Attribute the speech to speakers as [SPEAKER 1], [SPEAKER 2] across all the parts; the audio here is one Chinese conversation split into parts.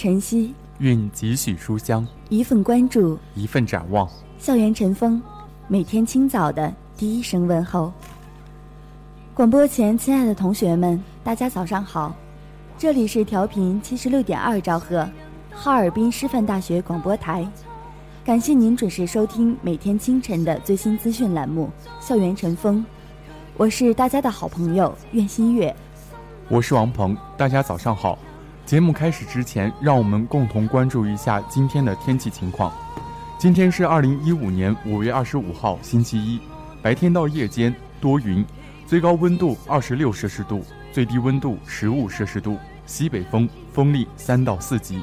[SPEAKER 1] 晨曦，
[SPEAKER 2] 蕴几许书香；
[SPEAKER 1] 一份关注，
[SPEAKER 2] 一份展望。
[SPEAKER 1] 校园晨风，每天清早的第一声问候。广播前，亲爱的同学们，大家早上好！这里是调频七十六点二兆赫，哈尔滨师范大学广播台。感谢您准时收听每天清晨的最新资讯栏目《校园晨风》，我是大家的好朋友苑新月，
[SPEAKER 2] 我是王鹏，大家早上好。节目开始之前，让我们共同关注一下今天的天气情况。今天是二零一五年五月二十五号，星期一，白天到夜间多云，最高温度二十六摄氏度，最低温度十五摄氏度，西北风，风力三到四级。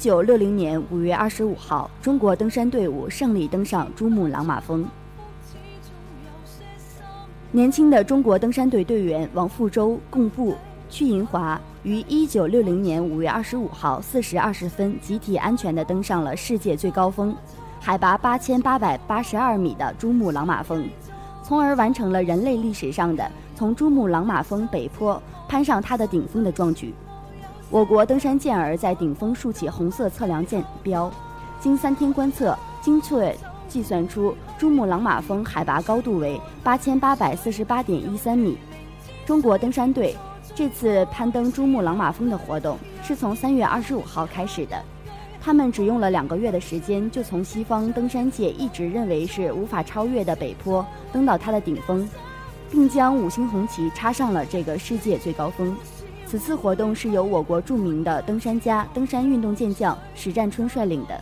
[SPEAKER 1] 九六零年五月二十五号，中国登山队伍胜利登上珠穆朗玛峰。年轻的中国登山队队员王富洲、贡布、屈银华于一九六零年五月二十五号四时二十分集体安全地登上了世界最高峰，海拔八千八百八十二米的珠穆朗玛峰，从而完成了人类历史上的从珠穆朗玛峰北坡攀上它的顶峰的壮举。我国登山健儿在顶峰竖起红色测量箭标，经三天观测，精确计算出珠穆朗玛峰海拔高度为八千八百四十八点一三米。中国登山队这次攀登珠穆朗玛峰的活动是从三月二十五号开始的，他们只用了两个月的时间，就从西方登山界一直认为是无法超越的北坡登到它的顶峰，并将五星红旗插上了这个世界最高峰。此次活动是由我国著名的登山家、登山运动健将史占春率领的。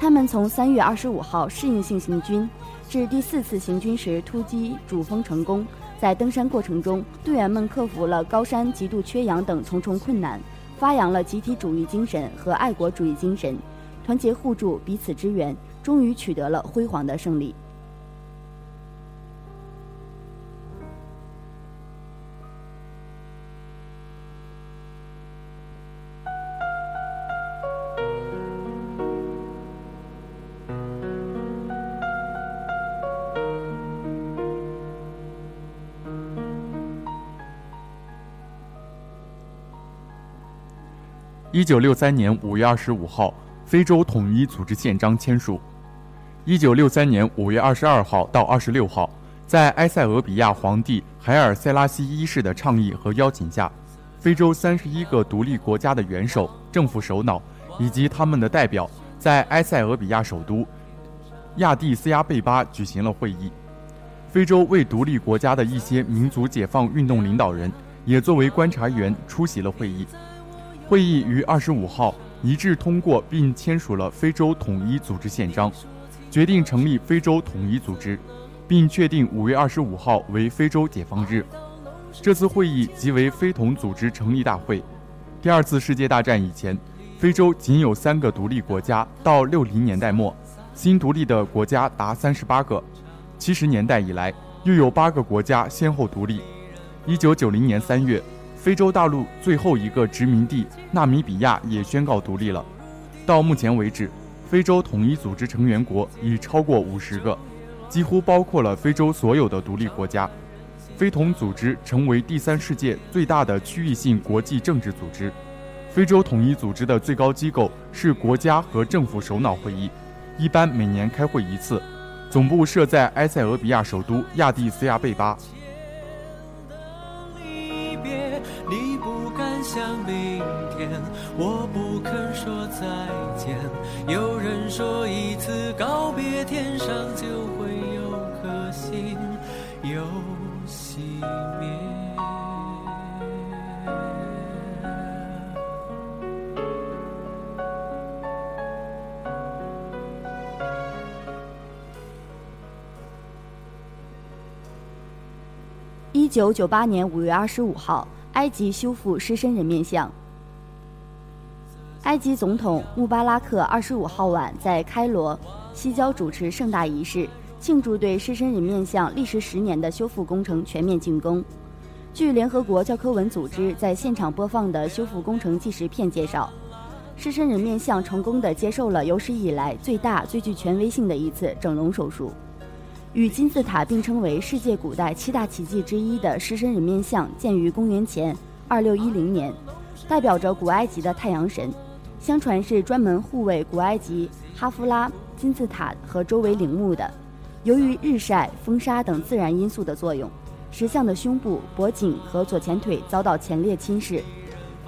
[SPEAKER 1] 他们从三月二十五号适应性行军，至第四次行军时突击主峰成功。在登山过程中，队员们克服了高山极度缺氧等重重困难，发扬了集体主义精神和爱国主义精神，团结互助，彼此支援，终于取得了辉煌的胜利。
[SPEAKER 2] 一九六三年五月二十五号，非洲统一组织宪章签署。一九六三年五月二十二号到二十六号，在埃塞俄比亚皇帝海尔塞拉西一世的倡议和邀请下，非洲三十一个独立国家的元首、政府首脑以及他们的代表，在埃塞俄比亚首都亚的斯亚贝巴举行了会议。非洲未独立国家的一些民族解放运动领导人也作为观察员出席了会议。会议于二十五号一致通过并签署了非洲统一组织宪章，决定成立非洲统一组织，并确定五月二十五号为非洲解放日。这次会议即为非统组织成立大会。第二次世界大战以前，非洲仅有三个独立国家。到六零年代末，新独立的国家达三十八个。七十年代以来，又有八个国家先后独立。一九九零年三月，非洲大陆最后一个殖民地纳米比亚也宣告独立了。到目前为止，非洲统一组织成员国已超过五十个，几乎包括了非洲所有的独立国家。非统组织成为第三世界最大的区域性国际政治组织。非洲统一组织的最高机构是国家和政府首脑会议，一般每年开会一次。总部设在埃塞俄比亚首都亚的斯亚贝巴。
[SPEAKER 3] 再见。有人说一次告别，天上就会有颗星又熄灭。
[SPEAKER 1] 一九九八年五月二十五号，埃及修复狮身人面像。埃及总统穆巴拉克二十五号晚在开罗西郊主持盛大仪式，庆祝对狮身人面像历时十年的修复工程全面竣工。据联合国教科文组织在现场播放的修复工程纪实片介绍，狮身人面像成功地接受了有史以来最大、最具权威性的一次整容手术。与金字塔并称为世界古代七大奇迹之一的狮身人面像，建于公元前二六一零年，代表着古埃及的太阳神。相传是专门护卫古埃及哈夫拉金字塔和周围陵墓的。由于日晒、风沙等自然因素的作用，石像的胸部、脖颈和左前腿遭到前裂侵蚀。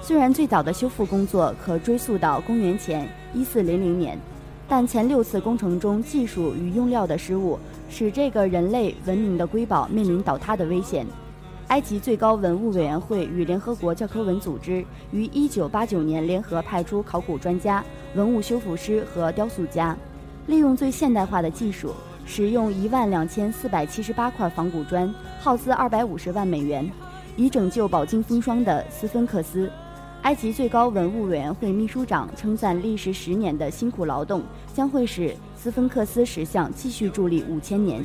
[SPEAKER 1] 虽然最早的修复工作可追溯到公元前一四零零年，但前六次工程中技术与用料的失误。使这个人类文明的瑰宝面临倒塌的危险。埃及最高文物委员会与联合国教科文组织于1989年联合派出考古专家、文物修复师和雕塑家，利用最现代化的技术，使用1万2478块仿古砖，耗资250万美元，以拯救饱经风霜的斯芬克斯。埃及最高文物委员会秘书长称赞历时十年的辛苦劳动将会使。斯芬克斯石像继续伫立五千年。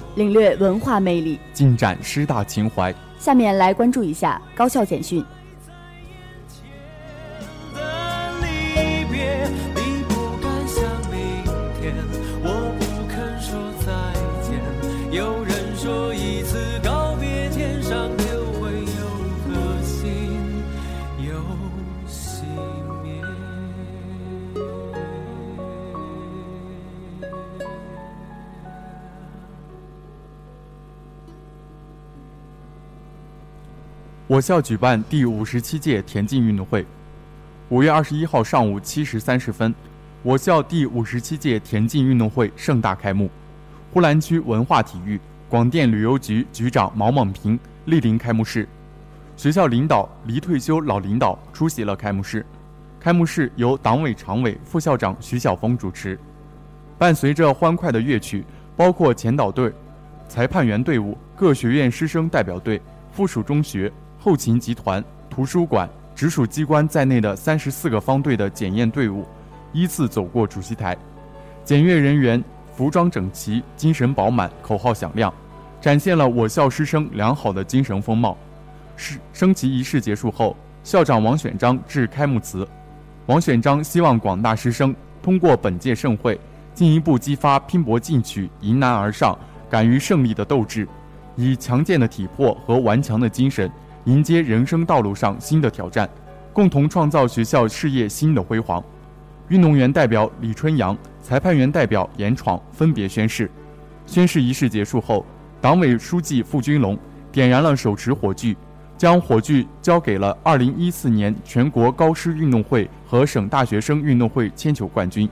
[SPEAKER 1] 领略文化魅力。
[SPEAKER 2] 尽展师大情怀。
[SPEAKER 1] 下面来关注一下高校简讯。
[SPEAKER 3] 我
[SPEAKER 2] 校举办第五十七届田径运动会。五月二十一号上午七时三十分，我校第五十七届田径运动会盛大开幕。呼兰区文化体育广电旅游局局长毛猛平莅临开幕式，学校领导、离退休老领导出席了开幕式。开幕式由党委常委、副校长徐晓峰主持。伴随着欢快的乐曲，包括前导队、裁判员队伍、各学院师生代表队、附属中学。后勤集团、图书馆、直属机关在内的三十四个方队的检验队伍依次走过主席台，检阅人员服装整齐、精神饱满，口号响亮，展现了我校师生良好的精神风貌。是升旗仪式结束后，校长王选章致开幕词。王选章希望广大师生通过本届盛会，进一步激发拼搏进取、迎难而上、敢于胜利的斗志，以强健的体魄和顽强的精神迎接人生道路上新的挑战，共同创造学校事业新的辉煌。运动员代表李春阳、裁判员代表严闯分别宣誓。宣誓仪式结束后，党委书记付军龙点燃了手持火炬。将火炬交给了2014年全国高师运动会和省大学生运动会铅球冠军，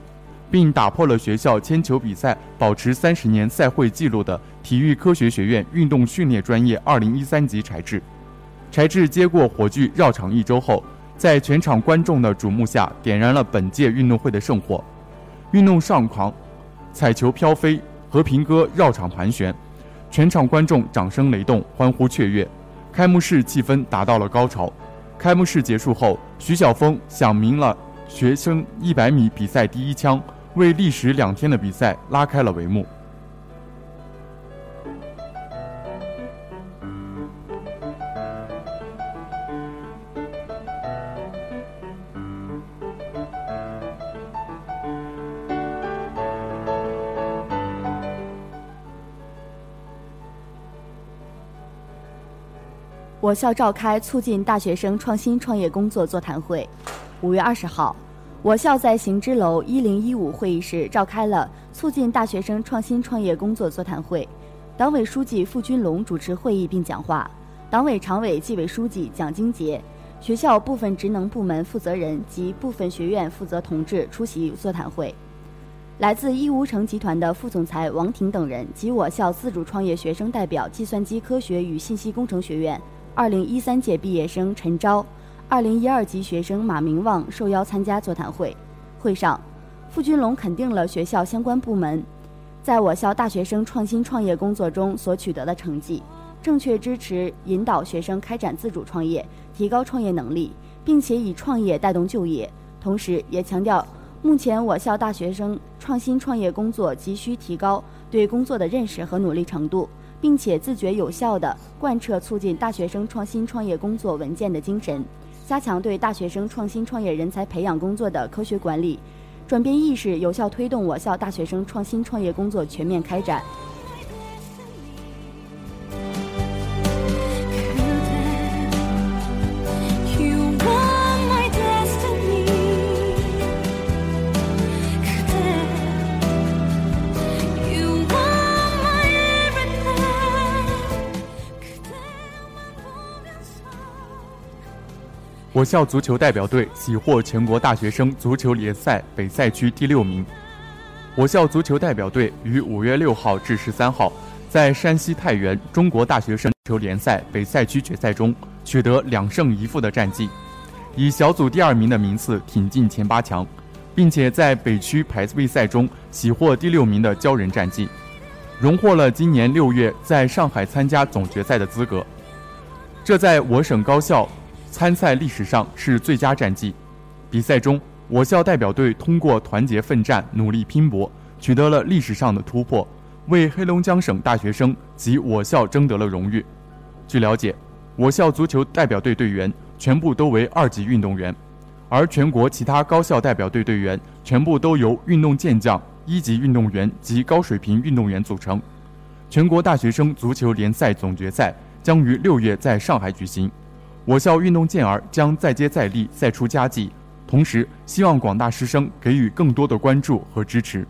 [SPEAKER 2] 并打破了学校铅球比赛保持三十年赛会纪录的体育科学学院运动训练专业2013级柴智。柴智接过火炬绕场一周后，在全场观众的瞩目下，点燃了本届运动会的圣火。运动上狂，彩球飘飞，和平鸽绕场盘旋，全场观众掌声雷动，欢呼雀跃。开幕式气氛达到了高潮。开幕式结束后，徐晓峰响鸣了学生一百米比赛第一枪，为历时两天的比赛拉开了帷幕。
[SPEAKER 1] 我校召开促进大学生创新创业工作座谈会。五月二十号，我校在行知楼一零一五会议室召开了促进大学生创新创业工作座谈会。党委书记付军龙主持会议并讲话，党委常委、纪委书记蒋金杰、学校部分职能部门负责人及部分学院负责同志出席座谈会。来自义乌城集团的副总裁王婷等人及我校自主创业学生代表计算机科学与信息工程学院。二零一三届毕业生陈钊，二零一二级学生马明旺受邀参加座谈会。会上，傅军龙肯定了学校相关部门在我校大学生创新创业工作中所取得的成绩，正确支持引导学生开展自主创业，提高创业能力，并且以创业带动就业。同时，也强调目前我校大学生创新创业工作急需提高对工作的认识和努力程度。并且自觉有效地贯彻促进大学生创新创业工作文件的精神，加强对大学生创新创业人才培养工作的科学管理，转变意识，有效推动我校大学生创新创业工作全面开展。
[SPEAKER 2] 我校足球代表队喜获全国大学生足球联赛北赛区第六名。我校足球代表队于五月六号至十三号在山西太原中国大学生足球联赛北赛区决赛中取得两胜一负的战绩，以小组第二名的名次挺进前八强，并且在北区排位赛中喜获第六名的骄人战绩，荣获了今年六月在上海参加总决赛的资格。这在我省高校。参赛历史上是最佳战绩。比赛中，我校代表队通过团结奋战、努力拼搏，取得了历史上的突破，为黑龙江省大学生及我校争得了荣誉。据了解，我校足球代表队队员全部都为二级运动员，而全国其他高校代表队队员全部都由运动健将、一级运动员及高水平运动员组成。全国大学生足球联赛总决赛将于六月在上海举行。我校运动健儿将再接再厉，再出佳绩。同时，希望广大师生给予更多的关注和支持。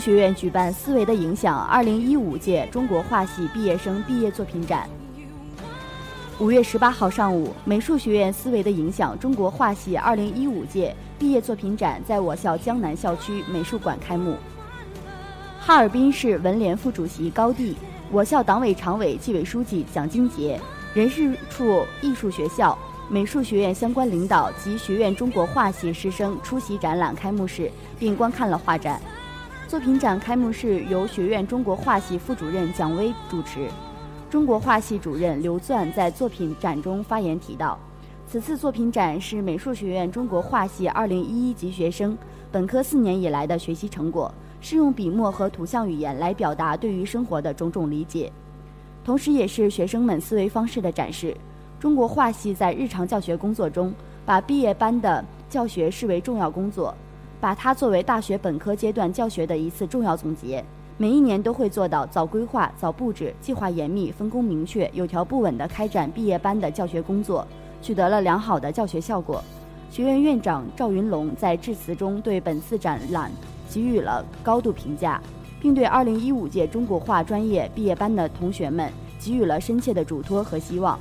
[SPEAKER 1] 学院举办《思维的影响》二零一五届中国画系毕业生毕业作品展。五月十八号上午，美术学院思维的影响中国画系二零一五届毕业作品展在我校江南校区美术馆开幕。哈尔滨市文联副主席高第，我校党委常委、纪委书记蒋金杰，人事处艺术学校、美术学院相关领导及学院中国画系师生出席展览开幕式，并观看了画展。作品展开幕式由学院中国画系副主任蒋威主持。中国画系主任刘钻在作品展中发言提到，此次作品展是美术学院中国画系2011级学生本科四年以来的学习成果，是用笔墨和图像语言来表达对于生活的种种理解，同时也是学生们思维方式的展示。中国画系在日常教学工作中，把毕业班的教学视为重要工作，把它作为大学本科阶段教学的一次重要总结。每一年都会做到早规划、早布置、计划严密、分工明确、有条不紊地开展毕业班的教学工作，取得了良好的教学效果。学院院长赵云龙在致辞中对本次展览给予了高度评价，并对2015届中国画专业毕业班的同学们给予了深切的嘱托和希望。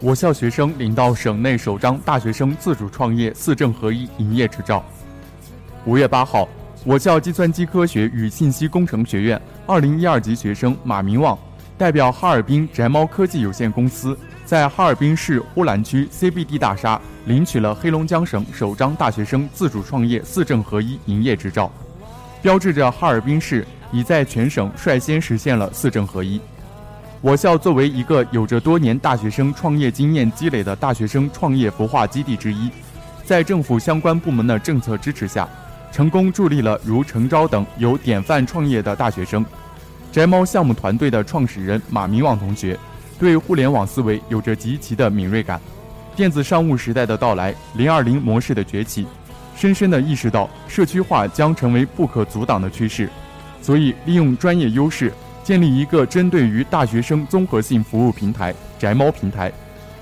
[SPEAKER 2] 我校学生领到省内首张大学生自主创业四证合一营业执照。五月八号，我校计算机科学与信息工程学院二零一二级学生马明旺代表哈尔滨宅猫科技有限公司，在哈尔滨市呼兰区 CBD 大厦领取了黑龙江省首张大学生自主创业四证合一营业执照，标志着哈尔滨市已在全省率先实现了四证合一。我校作为一个有着多年大学生创业经验积累的大学生创业孵化基地之一，在政府相关部门的政策支持下，成功助力了如程钊等有典范创业的大学生。宅猫项目团队的创始人马明旺同学，对互联网思维有着极其的敏锐感，电子商务时代的到来，零二零模式的崛起，深深地意识到社区化将成为不可阻挡的趋势，所以利用专业优势。建立一个针对于大学生综合性服务平台“宅猫平台”，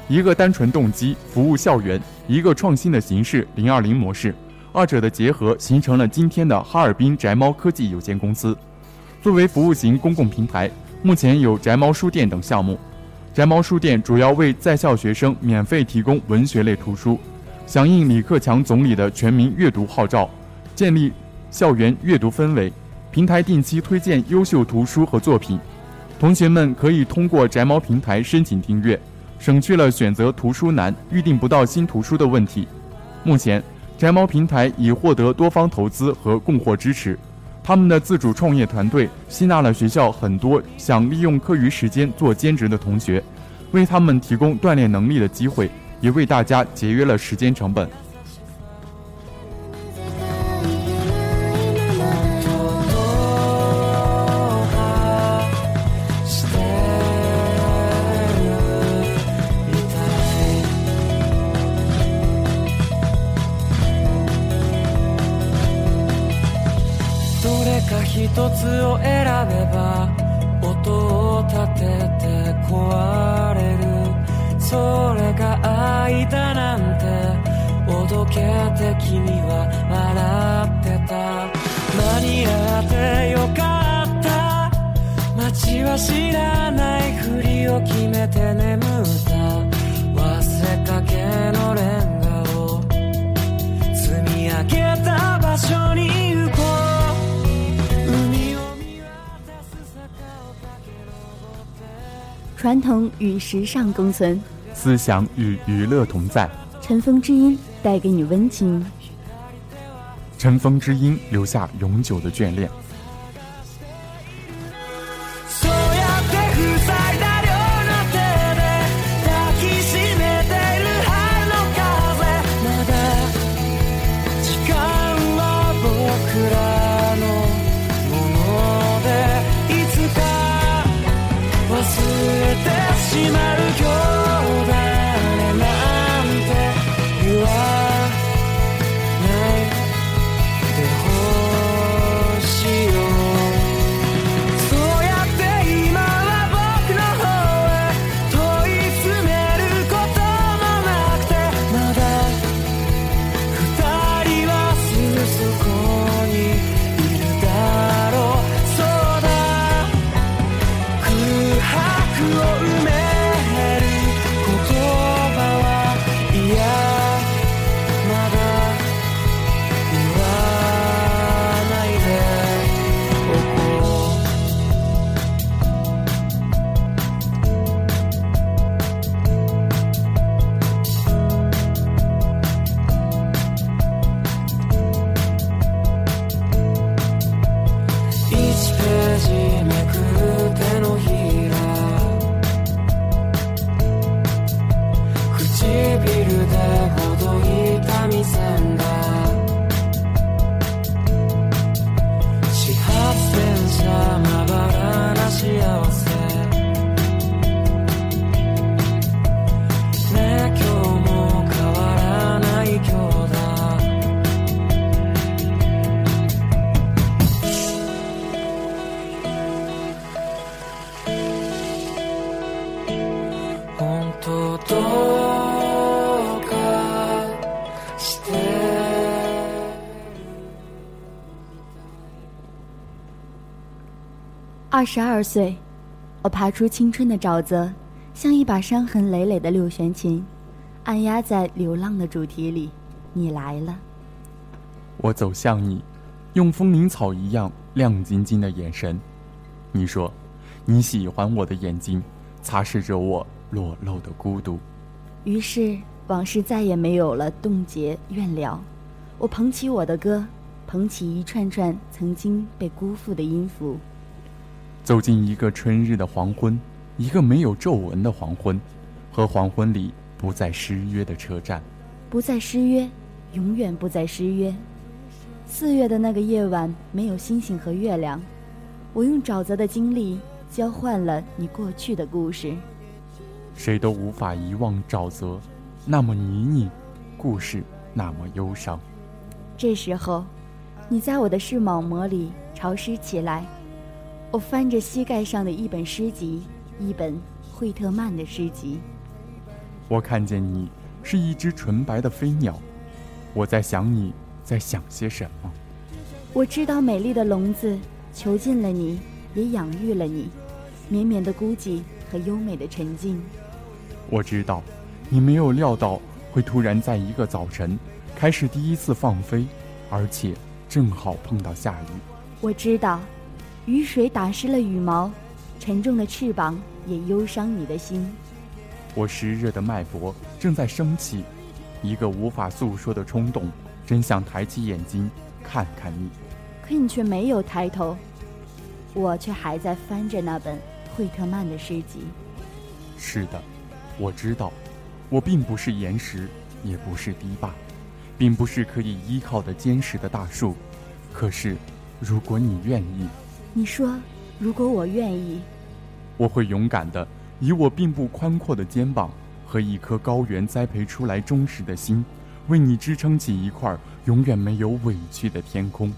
[SPEAKER 2] 一个单纯动机服务校园，一个创新的形式“零二零模式”，二者的结合形成了今天的哈尔滨宅猫科技有限公司。作为服务型公共平台，目前有宅猫书店等项目。宅猫书店主要为在校学生免费提供文学类图书，响应李克强总理的全民阅读号召，建立校园阅读氛围。平台定期推荐优秀图书和作品，同学们可以通过宅猫平台申请订阅，省去了选择图书难、预定不到新图书的问题。目前，宅猫平台已获得多方投资和供货支持，他们的自主创业团队吸纳了学校很多想利用课余时间做兼职的同学，为他们提供锻炼能力的机会，也为大家节约了时间成本。
[SPEAKER 1] 时尚共存，
[SPEAKER 2] 思想与娱乐同在。
[SPEAKER 1] 尘封之音带给你温情，
[SPEAKER 2] 尘封之音留下永久的眷恋。
[SPEAKER 1] 十二岁，我爬出青春的沼泽，像一把伤痕累累的六弦琴，按压在流浪的主题里。你来了，
[SPEAKER 2] 我走向你，用风铃草一样亮晶晶的眼神。你说，你喜欢我的眼睛，擦拭着我裸露的孤独。
[SPEAKER 1] 于是往事再也没有了冻结怨了。我捧起我的歌，捧起一串串曾经被辜负的音符。
[SPEAKER 2] 走进一个春日的黄昏，一个没有皱纹的黄昏，和黄昏里不再失约的车站，
[SPEAKER 1] 不再失约。永远不再失约。四月的那个夜晚，没有星星和月亮。我用沼泽的经历交换了你过去的故事。
[SPEAKER 2] 谁都无法遗忘沼泽，那么泥泞，故事那么忧伤。
[SPEAKER 1] 这时候，你在我的视网膜里潮湿起来。我翻着膝盖上的一本诗集，一本惠特曼的诗集。
[SPEAKER 2] 我看见你是一只纯白的飞鸟。我在想你在想些什么。
[SPEAKER 1] 我知道美丽的笼子囚禁了你，也养育了你，绵绵的孤寂和优美的沉静。
[SPEAKER 2] 我知道，你没有料到会突然在一个早晨开始第一次放飞，而且正好碰到下雨。
[SPEAKER 1] 我知道，雨水打湿了羽毛，沉重的翅膀也忧伤你的心。
[SPEAKER 2] 我湿热的脉搏正在升起。一个无法诉说的冲动，真想抬起眼睛看看你，
[SPEAKER 1] 可你却没有抬头，我却还在翻着那本惠特曼的诗集。
[SPEAKER 2] 是的，我知道，我并不是岩石，也不是堤坝，并不是可以依靠的坚实的大树。可是，如果你愿意，
[SPEAKER 1] 你说，如果我愿意，
[SPEAKER 2] 我会勇敢的，以我并不宽阔的肩膀。和一颗高原栽培出来忠实的心，为你支撑起一块永远没有委屈的天空。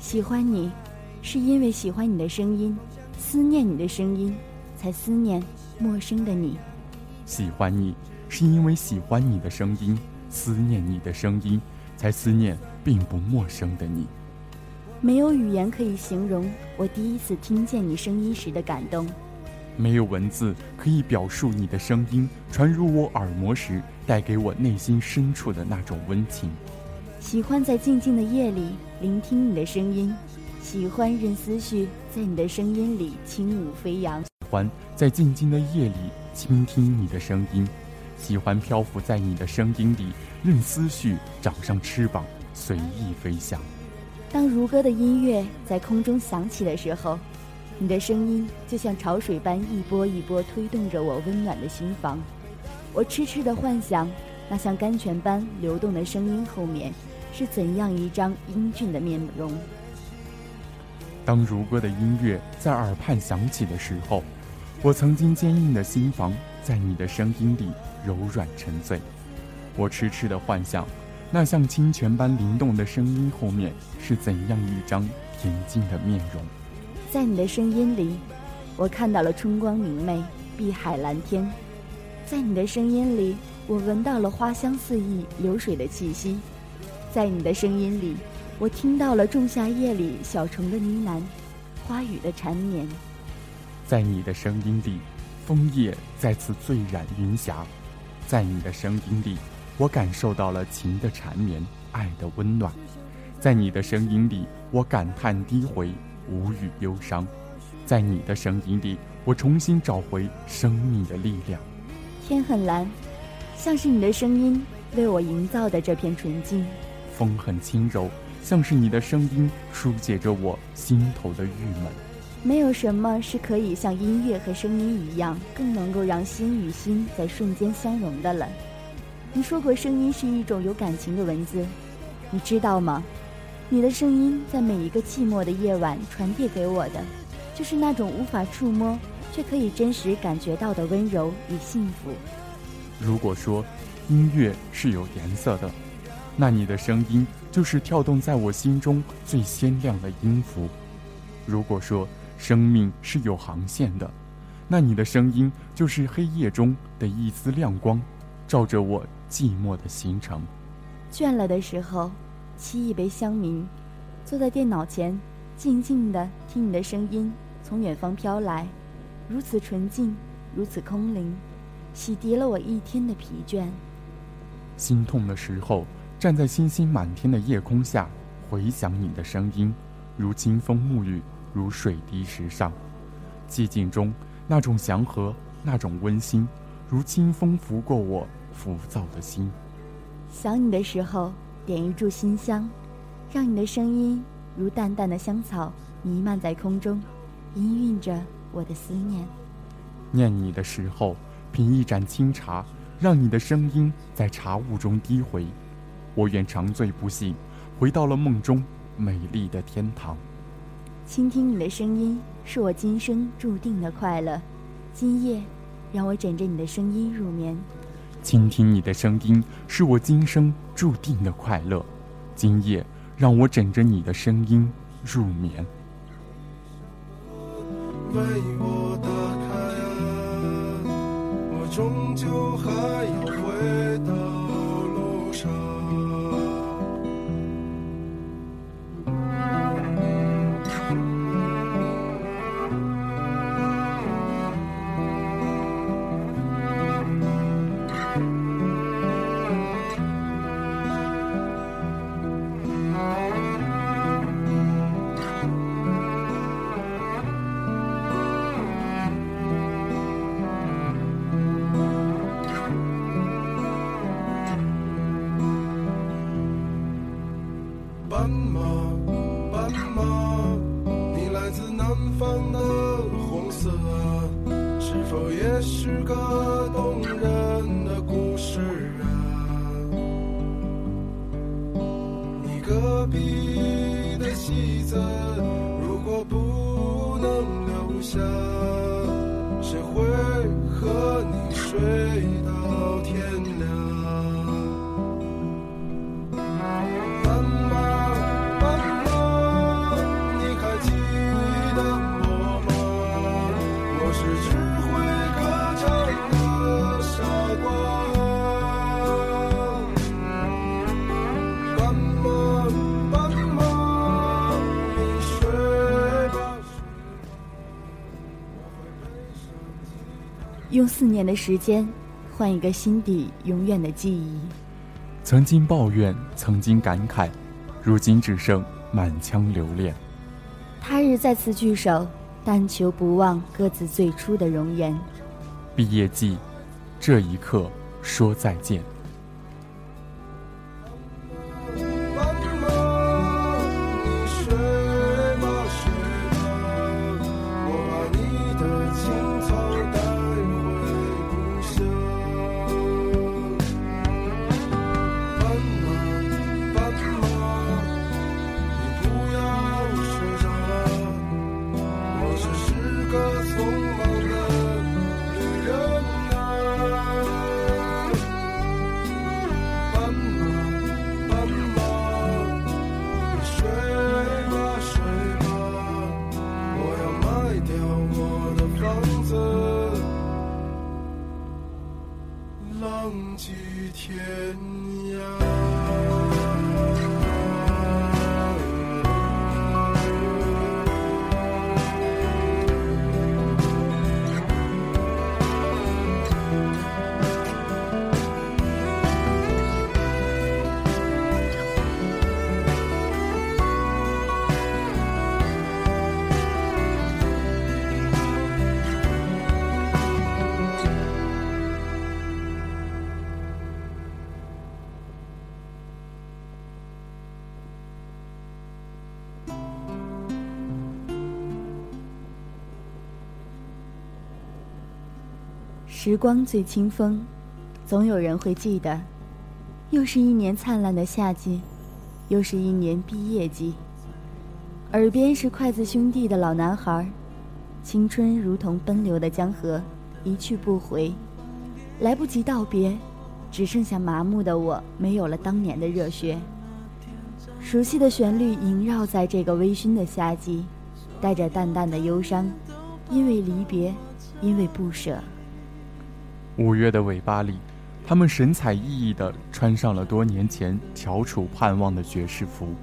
[SPEAKER 1] 喜欢你，是因为喜欢你的声音，思念你的声音，才思念陌生的你。
[SPEAKER 2] 喜欢你，是因为喜欢你的声音，思念你的声音，才思念并不陌生的你。
[SPEAKER 1] 没有语言可以形容我第一次听见你声音时的感动。
[SPEAKER 2] 没有文字可以表述你的声音传入我耳膜时带给我内心深处的那种温情。
[SPEAKER 1] 喜欢在静静的夜里聆听你的声音，喜欢任思绪在你的声音里轻舞飞扬。
[SPEAKER 2] 喜欢在静静的夜里倾听你的声音，喜欢漂浮在你的声音里，任思绪长上翅膀随意飞翔。
[SPEAKER 1] 当如歌的音乐在空中响起的时候。你的声音就像潮水般一波一波推动着我温暖的心房，我痴痴的幻想，那像甘泉般流动的声音后面，是怎样一张英俊的面容。
[SPEAKER 2] 当如歌的音乐在耳畔响起的时候，我曾经坚硬的心房在你的声音里柔软沉醉。我痴痴的幻想，那像清泉般灵动的声音后面，是怎样一张恬静的面容。
[SPEAKER 1] 在你的声音里，我看到了春光明媚、碧海蓝天。在你的声音里，我闻到了花香四溢、流水的气息。在你的声音里，我听到了仲夏夜里小虫的呢喃，花语的缠绵。
[SPEAKER 2] 在你的声音里，枫叶再次醉染云霞。在你的声音里，我感受到了情的缠绵、爱的温暖。在你的声音里，我感叹低回。无语忧伤，在你的声音里，我重新找回生命的力量。
[SPEAKER 1] 天很蓝，像是你的声音为我营造的这片纯净。
[SPEAKER 2] 风很轻柔，像是你的声音疏解着我心头的郁闷。
[SPEAKER 1] 没有什么是可以像音乐和声音一样，更能够让心与心在瞬间相融的了。你说过，声音是一种有感情的文字，你知道吗？你的声音在每一个寂寞的夜晚传递给我的，就是那种无法触摸却可以真实感觉到的温柔与幸福。
[SPEAKER 2] 如果说音乐是有颜色的，那你的声音就是跳动在我心中最鲜亮的音符；如果说生命是有航线的，那你的声音就是黑夜中的一丝亮光，照着我寂寞的行程。
[SPEAKER 1] 倦了的时候。沏一杯香茗，坐在电脑前，静静的听你的声音从远方飘来，如此纯净，如此空灵，洗涤了我一天的疲倦。
[SPEAKER 2] 心痛的时候，站在星星满天的夜空下，回想你的声音，如清风沐浴，如水滴石上。寂静中，那种祥和，那种温馨，如清风拂过我浮躁的心。
[SPEAKER 1] 想你的时候，点一炷馨香，让你的声音如淡淡的香草弥漫在空中，氤氲着我的思念。
[SPEAKER 2] 念你的时候，品一盏清茶。让你的声音在茶雾中低回，我愿长醉不醒，回到了梦中美丽的天堂。
[SPEAKER 1] 倾听你的声音，是我今生注定的快乐。今夜，让我枕着你的声音入眠。
[SPEAKER 2] 倾听你的声音，是我今生注定的快乐。今夜，让我枕着你的声音入眠。
[SPEAKER 4] 为我打开。终究还要回到路上。straight up.
[SPEAKER 1] 用四年的时间，换一个心底永远的记忆。
[SPEAKER 2] 曾经抱怨，曾经感慨，如今只剩满腔留恋。
[SPEAKER 1] 他日再次聚首，但求不忘各自最初的容颜。
[SPEAKER 2] 毕业季，这一刻说再见。
[SPEAKER 1] 时光最清风，总有人会记得。又是一年灿烂的夏季，又是一年毕业季。耳边是筷子兄弟的老男孩，青春如同奔流的江河，一去不回，来不及道别，只剩下麻木的我，没有了当年的热血。熟悉的旋律萦绕在这个微醺的夏季，带着淡淡的忧伤，因为离别，因为不舍。
[SPEAKER 2] 五月的尾巴里，他们神采奕奕地穿上了多年前翘楚盼望的爵士服，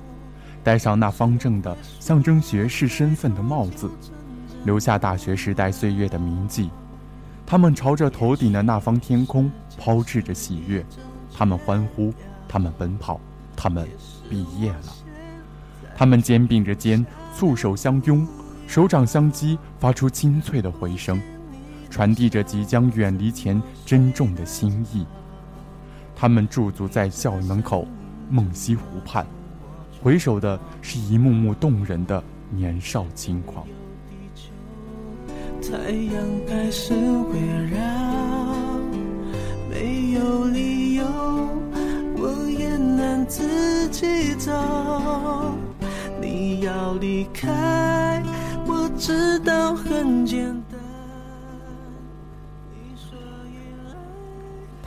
[SPEAKER 2] 戴上那方正的象征学士身份的帽子，留下大学时代岁月的铭记。他们朝着头顶的那方天空抛掷着喜悦，他们欢呼，他们奔跑，他们毕业了。他们肩并着肩，簇手相拥，手掌相击，发出清脆的回声，传递着即将远离前珍重的心意。他们驻足在校门口，梦溪湖畔，回首的是一幕幕动人的年少轻狂。
[SPEAKER 3] 太阳开始围绕，没有理由，我也能自己走。你要离开，我知道很简单。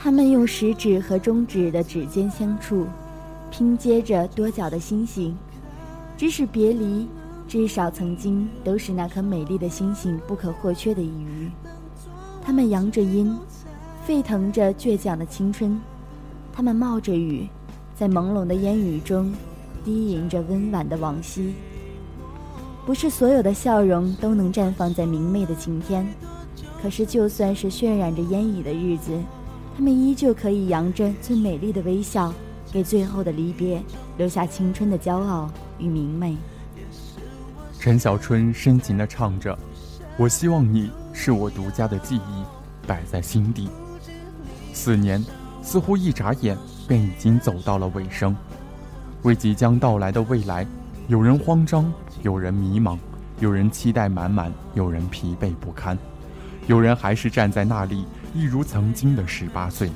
[SPEAKER 1] 他们用食指和中指的指尖相触，拼接着多角的星星。即使别离。至少曾经都是那颗美丽的星星不可或缺的一隅。他们扬着音，沸腾着倔强的青春。他们冒着雨，在朦胧的烟雨中，低吟着温婉的往昔。不是所有的笑容都能绽放在明媚的晴天，可是就算是渲染着烟雨的日子，他们依旧可以扬着最美丽的微笑，给最后的离别留下青春的骄傲与明媚。
[SPEAKER 2] 陈小春深情地唱着：“我希望你是我独家的记忆，摆在心底。”四年似乎一眨眼便已经走到了尾声。为即将到来的未来，有人慌张，有人迷茫，有人期待满满，有人疲惫不堪，有人还是站在那里，一如曾经的十八岁。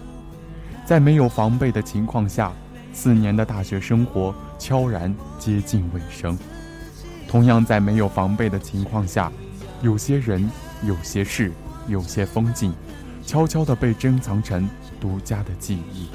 [SPEAKER 2] 在没有防备的情况下，四年的大学生活悄然接近尾声。同样，在没有防备的情况下，有些人、有些事、有些风景，悄悄地被珍藏成独家的记忆。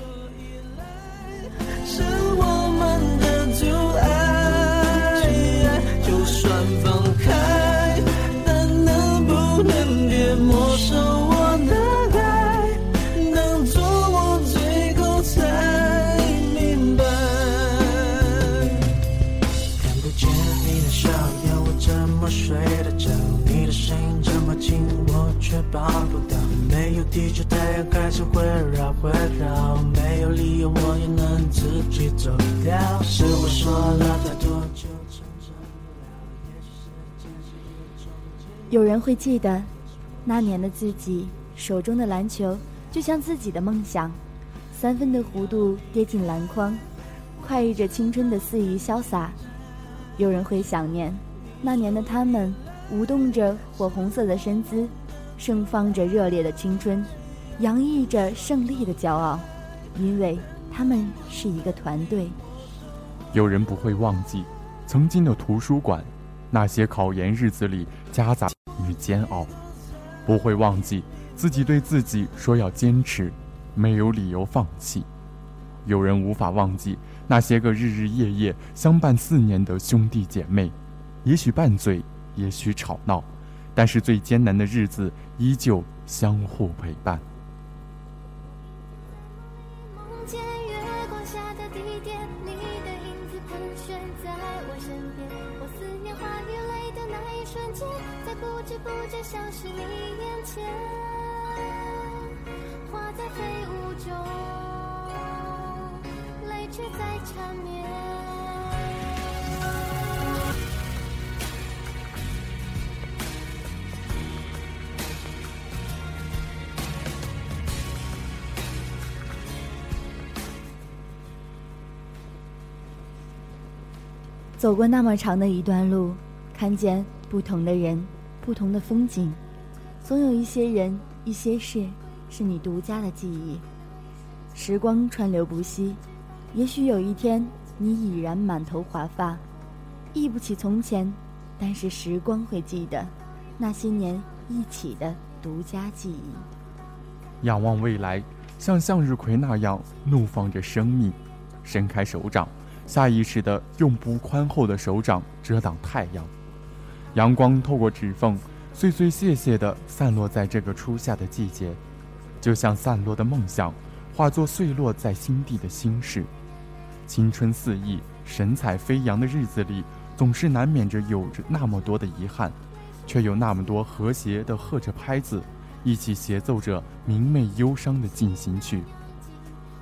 [SPEAKER 3] 有
[SPEAKER 1] 人会记得，那年的自己手中的篮球就像自己的梦想，三分的弧度跌进篮筐，快意着青春的肆意潇洒。有人会想念，那年的他们舞动着火红色的身姿。盛放着热烈的青春，洋溢着胜利的骄傲，因为他们是一个团队。
[SPEAKER 2] 有人不会忘记，曾经的图书馆，那些考研日子里夹杂与煎熬；不会忘记自己对自己说要坚持，没有理由放弃。有人无法忘记那些个日日夜夜相伴四年的兄弟姐妹，也许拌嘴，也许吵闹。但是最艰难的日子依旧相互陪伴。
[SPEAKER 5] 见月光下的地点，你的影子盘旋在我身边。我思念化雨泪的那一瞬间，在不知不觉消失你眼前。花在飞舞中，泪却在缠绵。
[SPEAKER 1] 走过那么长的一段路，看见不同的人，不同的风景，总有一些人、一些事，是你独家的记忆。时光川流不息，也许有一天你已然满头华发，忆不起从前，但是时光会记得那些年一起的独家记忆。
[SPEAKER 2] 仰望未来，像向日葵那样怒放着生命，伸开手掌。下意识地用不宽厚的手掌遮挡太阳，阳光透过指缝，碎碎屑屑地散落在这个初夏的季节，就像散落的梦想，化作碎落在心底的心事。青春肆意、神采飞扬的日子里，总是难免着有着那么多的遗憾，却有那么多和谐的和着拍子，一起协奏着明媚忧伤的进行曲。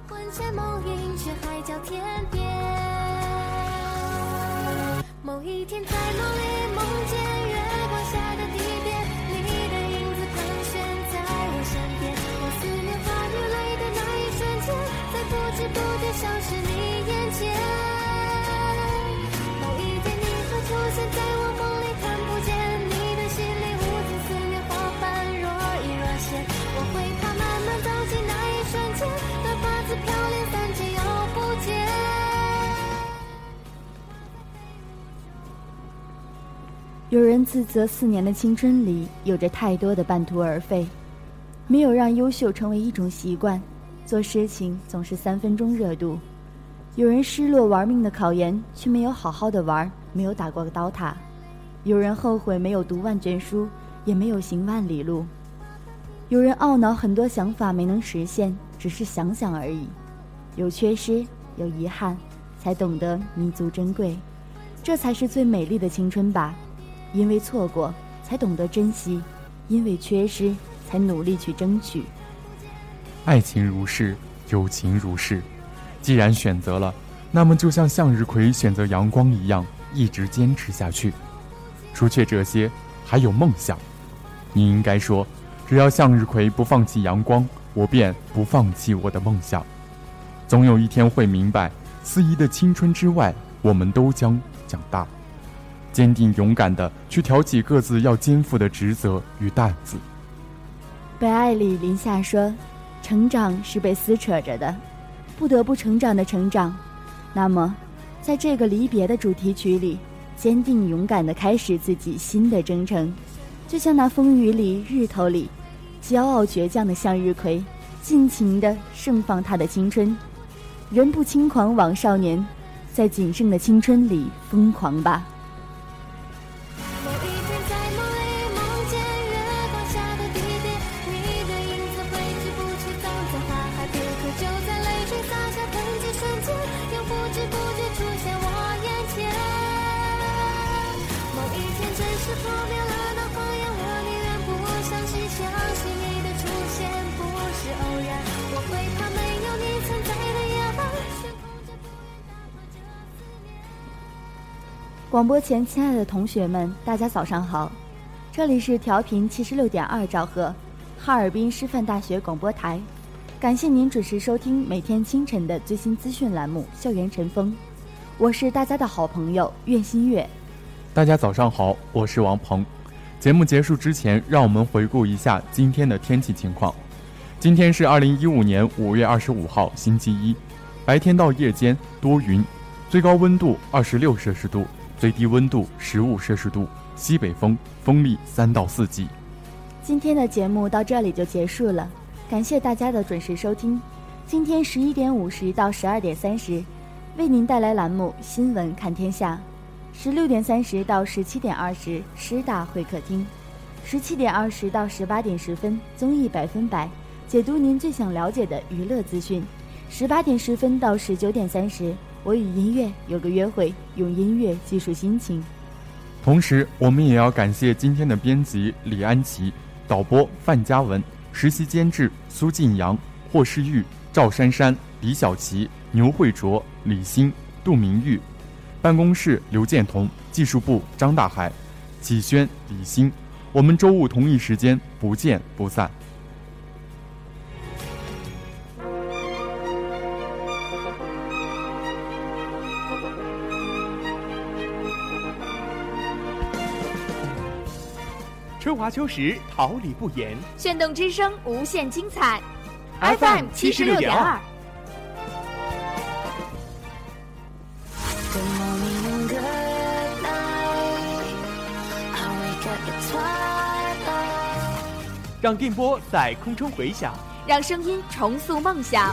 [SPEAKER 5] 魂牵梦萦，却海角天边。一天在梦里
[SPEAKER 1] 有人自责四年的青春里有着太多的半途而废，没有让优秀成为一种习惯，做事情总是三分钟热度。有人失落玩命的考研，却没有好好的玩，没有打过刀塔。有人后悔没有读万卷书，也没有行万里路。有人懊恼很多想法没能实现，只是想想而已。有缺失，有遗憾，才懂得弥足珍贵。这才是最美丽的青春吧。因为错过，才懂得珍惜；因为缺失，才努力去争取。
[SPEAKER 2] 爱情如是，友情如是。既然选择了，那么就像向日葵选择阳光一样，一直坚持下去。除却这些，还有梦想。你应该说，只要向日葵不放弃阳光，我便不放弃我的梦想。总有一天会明白，肆意的青春之外，我们都将长大。坚定勇敢地去挑起各自要肩负的职责与担子。
[SPEAKER 1] 被爱里，林夏说：“成长是被撕扯着的，不得不成长的成长。”那么，在这个离别的主题曲里，坚定勇敢地开始自己新的征程，就像那风雨里、日头里，骄傲倔强的向日葵，尽情地盛放它的青春。人不轻狂枉少年，在仅剩的青春里疯狂吧。广播前，亲爱的同学们，大家早上好，这里是调频七十六点二兆赫，哈尔滨师范大学广播台，感谢您准时收听每天清晨的最新资讯栏目《校园晨风》，我是大家的好朋友苑新月。
[SPEAKER 2] 大家早上好，我是王鹏。节目结束之前，让我们回顾一下今天的天气情况。今天是二零一五年五月二十五号，星期一，白天到夜间多云，最高温度二十六摄氏度，最低温度十五摄氏度，西北风，风力三到四级。
[SPEAKER 1] 今天的节目到这里就结束了，感谢大家的准时收听。今天十一点五十到十二点三十，为您带来栏目《新闻看天下》；十六点三十到十七点二十，师大会客厅；十七点二十到十八点十分，综艺百分百，解读您最想了解的娱乐资讯；十八点十分到十九点三十，我与音乐有个约会，用音乐记述心情。
[SPEAKER 2] 同时，我们也要感谢今天的编辑李安琪、导播范嘉文、实习监制苏晋阳、霍世玉、赵珊珊、李小琪、牛慧卓、李欣、杜明玉，办公室刘建彤，技术部张大海、启轩、李欣。我们周五同一时间不见不散。
[SPEAKER 6] 花秋时，桃李不言。
[SPEAKER 7] 炫动之声，无限精彩。
[SPEAKER 6] FM
[SPEAKER 5] 七十六点二。
[SPEAKER 6] 让电波在空中回响，
[SPEAKER 7] 让声音重塑梦想。